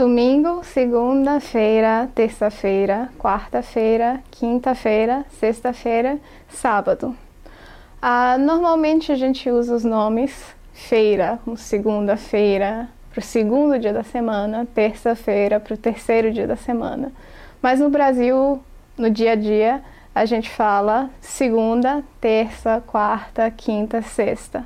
Domingo, segunda-feira, terça-feira, quarta-feira, quinta-feira, sexta-feira, sábado. Ah, normalmente a gente usa os nomes feira, como segunda-feira, para o segundo dia da semana, terça-feira para o terceiro dia da semana. Mas no Brasil, no dia a dia, a gente fala segunda, terça, quarta, quinta, sexta.